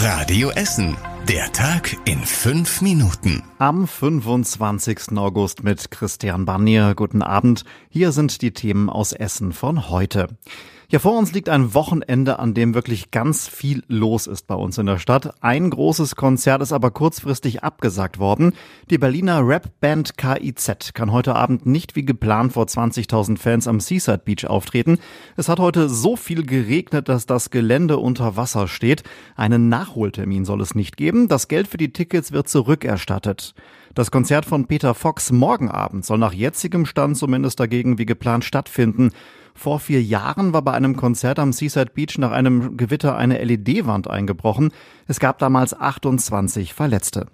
Radio Essen. Der Tag in fünf Minuten. Am 25. August mit Christian Barnier. Guten Abend. Hier sind die Themen aus Essen von heute. Ja, vor uns liegt ein Wochenende, an dem wirklich ganz viel los ist bei uns in der Stadt. Ein großes Konzert ist aber kurzfristig abgesagt worden. Die Berliner Rapband KIZ kann heute Abend nicht wie geplant vor 20.000 Fans am Seaside Beach auftreten. Es hat heute so viel geregnet, dass das Gelände unter Wasser steht. Einen Nachholtermin soll es nicht geben. Das Geld für die Tickets wird zurückerstattet. Das Konzert von Peter Fox morgen Abend soll nach jetzigem Stand zumindest dagegen wie geplant stattfinden. Vor vier Jahren war bei einem Konzert am Seaside Beach nach einem Gewitter eine LED-Wand eingebrochen. Es gab damals 28 Verletzte.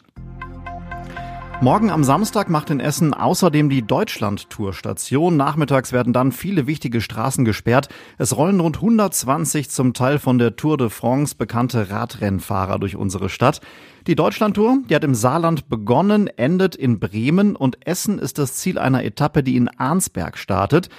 Morgen am Samstag macht in Essen außerdem die Deutschland-Tour Station. Nachmittags werden dann viele wichtige Straßen gesperrt. Es rollen rund 120 zum Teil von der Tour de France bekannte Radrennfahrer durch unsere Stadt. Die Deutschland-Tour, die hat im Saarland begonnen, endet in Bremen und Essen ist das Ziel einer Etappe, die in Arnsberg startet.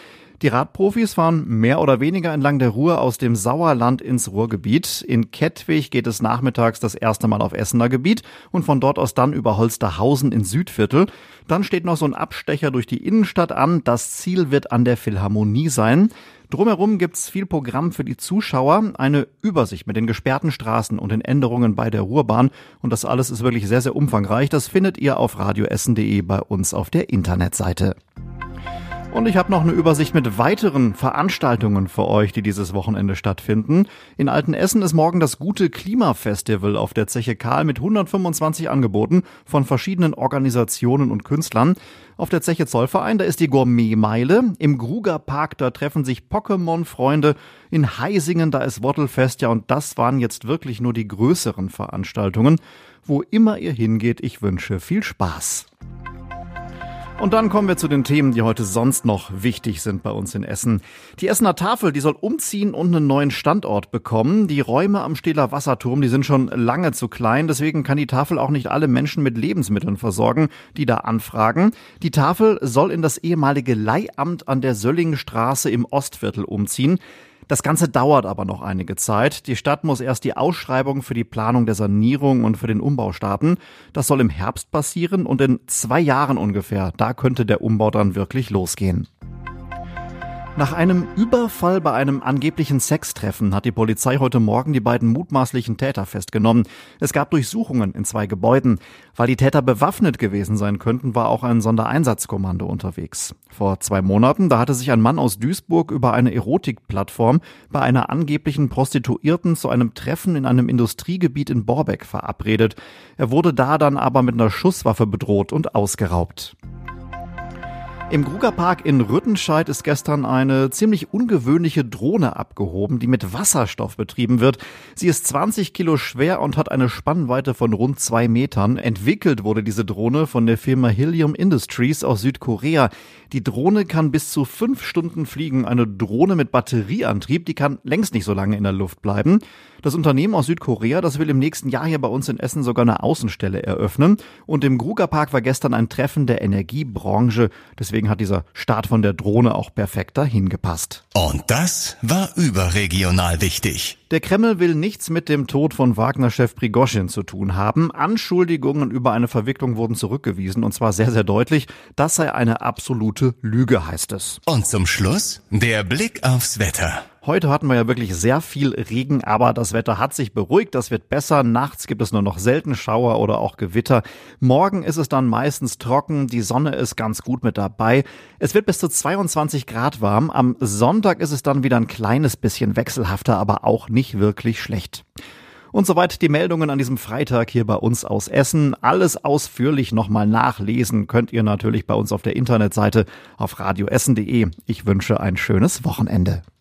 Die Radprofis fahren mehr oder weniger entlang der Ruhr aus dem Sauerland ins Ruhrgebiet. In Kettwig geht es nachmittags das erste Mal auf Essener Gebiet und von dort aus dann über Holsterhausen ins Südviertel. Dann steht noch so ein Abstecher durch die Innenstadt an. Das Ziel wird an der Philharmonie sein. Drumherum gibt's viel Programm für die Zuschauer, eine Übersicht mit den gesperrten Straßen und den Änderungen bei der Ruhrbahn. Und das alles ist wirklich sehr, sehr umfangreich. Das findet ihr auf radioessen.de bei uns auf der Internetseite. Und ich habe noch eine Übersicht mit weiteren Veranstaltungen für euch, die dieses Wochenende stattfinden. In Altenessen ist morgen das Gute Klimafestival auf der Zeche Karl mit 125 Angeboten von verschiedenen Organisationen und Künstlern. Auf der Zeche Zollverein, da ist die Gourmetmeile. Im Gruger Park, da treffen sich Pokémon-Freunde. In Heisingen, da ist Wottelfest. Ja, und das waren jetzt wirklich nur die größeren Veranstaltungen. Wo immer ihr hingeht, ich wünsche viel Spaß. Und dann kommen wir zu den Themen, die heute sonst noch wichtig sind bei uns in Essen. Die Essener Tafel, die soll umziehen und einen neuen Standort bekommen. Die Räume am Stähler Wasserturm, die sind schon lange zu klein. Deswegen kann die Tafel auch nicht alle Menschen mit Lebensmitteln versorgen, die da anfragen. Die Tafel soll in das ehemalige Leihamt an der Söllingstraße im Ostviertel umziehen. Das Ganze dauert aber noch einige Zeit. Die Stadt muss erst die Ausschreibung für die Planung der Sanierung und für den Umbau starten. Das soll im Herbst passieren und in zwei Jahren ungefähr, da könnte der Umbau dann wirklich losgehen. Nach einem Überfall bei einem angeblichen Sextreffen hat die Polizei heute Morgen die beiden mutmaßlichen Täter festgenommen. Es gab Durchsuchungen in zwei Gebäuden. Weil die Täter bewaffnet gewesen sein könnten, war auch ein Sondereinsatzkommando unterwegs. Vor zwei Monaten, da hatte sich ein Mann aus Duisburg über eine Erotikplattform bei einer angeblichen Prostituierten zu einem Treffen in einem Industriegebiet in Borbeck verabredet. Er wurde da dann aber mit einer Schusswaffe bedroht und ausgeraubt. Im Grugerpark in Rüttenscheid ist gestern eine ziemlich ungewöhnliche Drohne abgehoben, die mit Wasserstoff betrieben wird. Sie ist 20 Kilo schwer und hat eine Spannweite von rund zwei Metern. Entwickelt wurde diese Drohne von der Firma Helium Industries aus Südkorea. Die Drohne kann bis zu fünf Stunden fliegen. Eine Drohne mit Batterieantrieb, die kann längst nicht so lange in der Luft bleiben. Das Unternehmen aus Südkorea, das will im nächsten Jahr hier bei uns in Essen sogar eine Außenstelle eröffnen. Und im Grugerpark war gestern ein Treffen der Energiebranche. Deswegen hat dieser Start von der Drohne auch perfekt dahin gepasst. Und das war überregional wichtig. Der Kreml will nichts mit dem Tod von Wagner-Chef Prigoschin zu tun haben. Anschuldigungen über eine Verwicklung wurden zurückgewiesen und zwar sehr, sehr deutlich. Das sei eine absolute Lüge, heißt es. Und zum Schluss der Blick aufs Wetter. Heute hatten wir ja wirklich sehr viel Regen, aber das Wetter hat sich beruhigt, das wird besser. Nachts gibt es nur noch selten Schauer oder auch Gewitter. Morgen ist es dann meistens trocken, die Sonne ist ganz gut mit dabei. Es wird bis zu 22 Grad warm. Am Sonntag ist es dann wieder ein kleines bisschen wechselhafter, aber auch nicht wirklich schlecht. Und soweit die Meldungen an diesem Freitag hier bei uns aus Essen. Alles ausführlich nochmal nachlesen könnt ihr natürlich bei uns auf der Internetseite auf radioessen.de. Ich wünsche ein schönes Wochenende.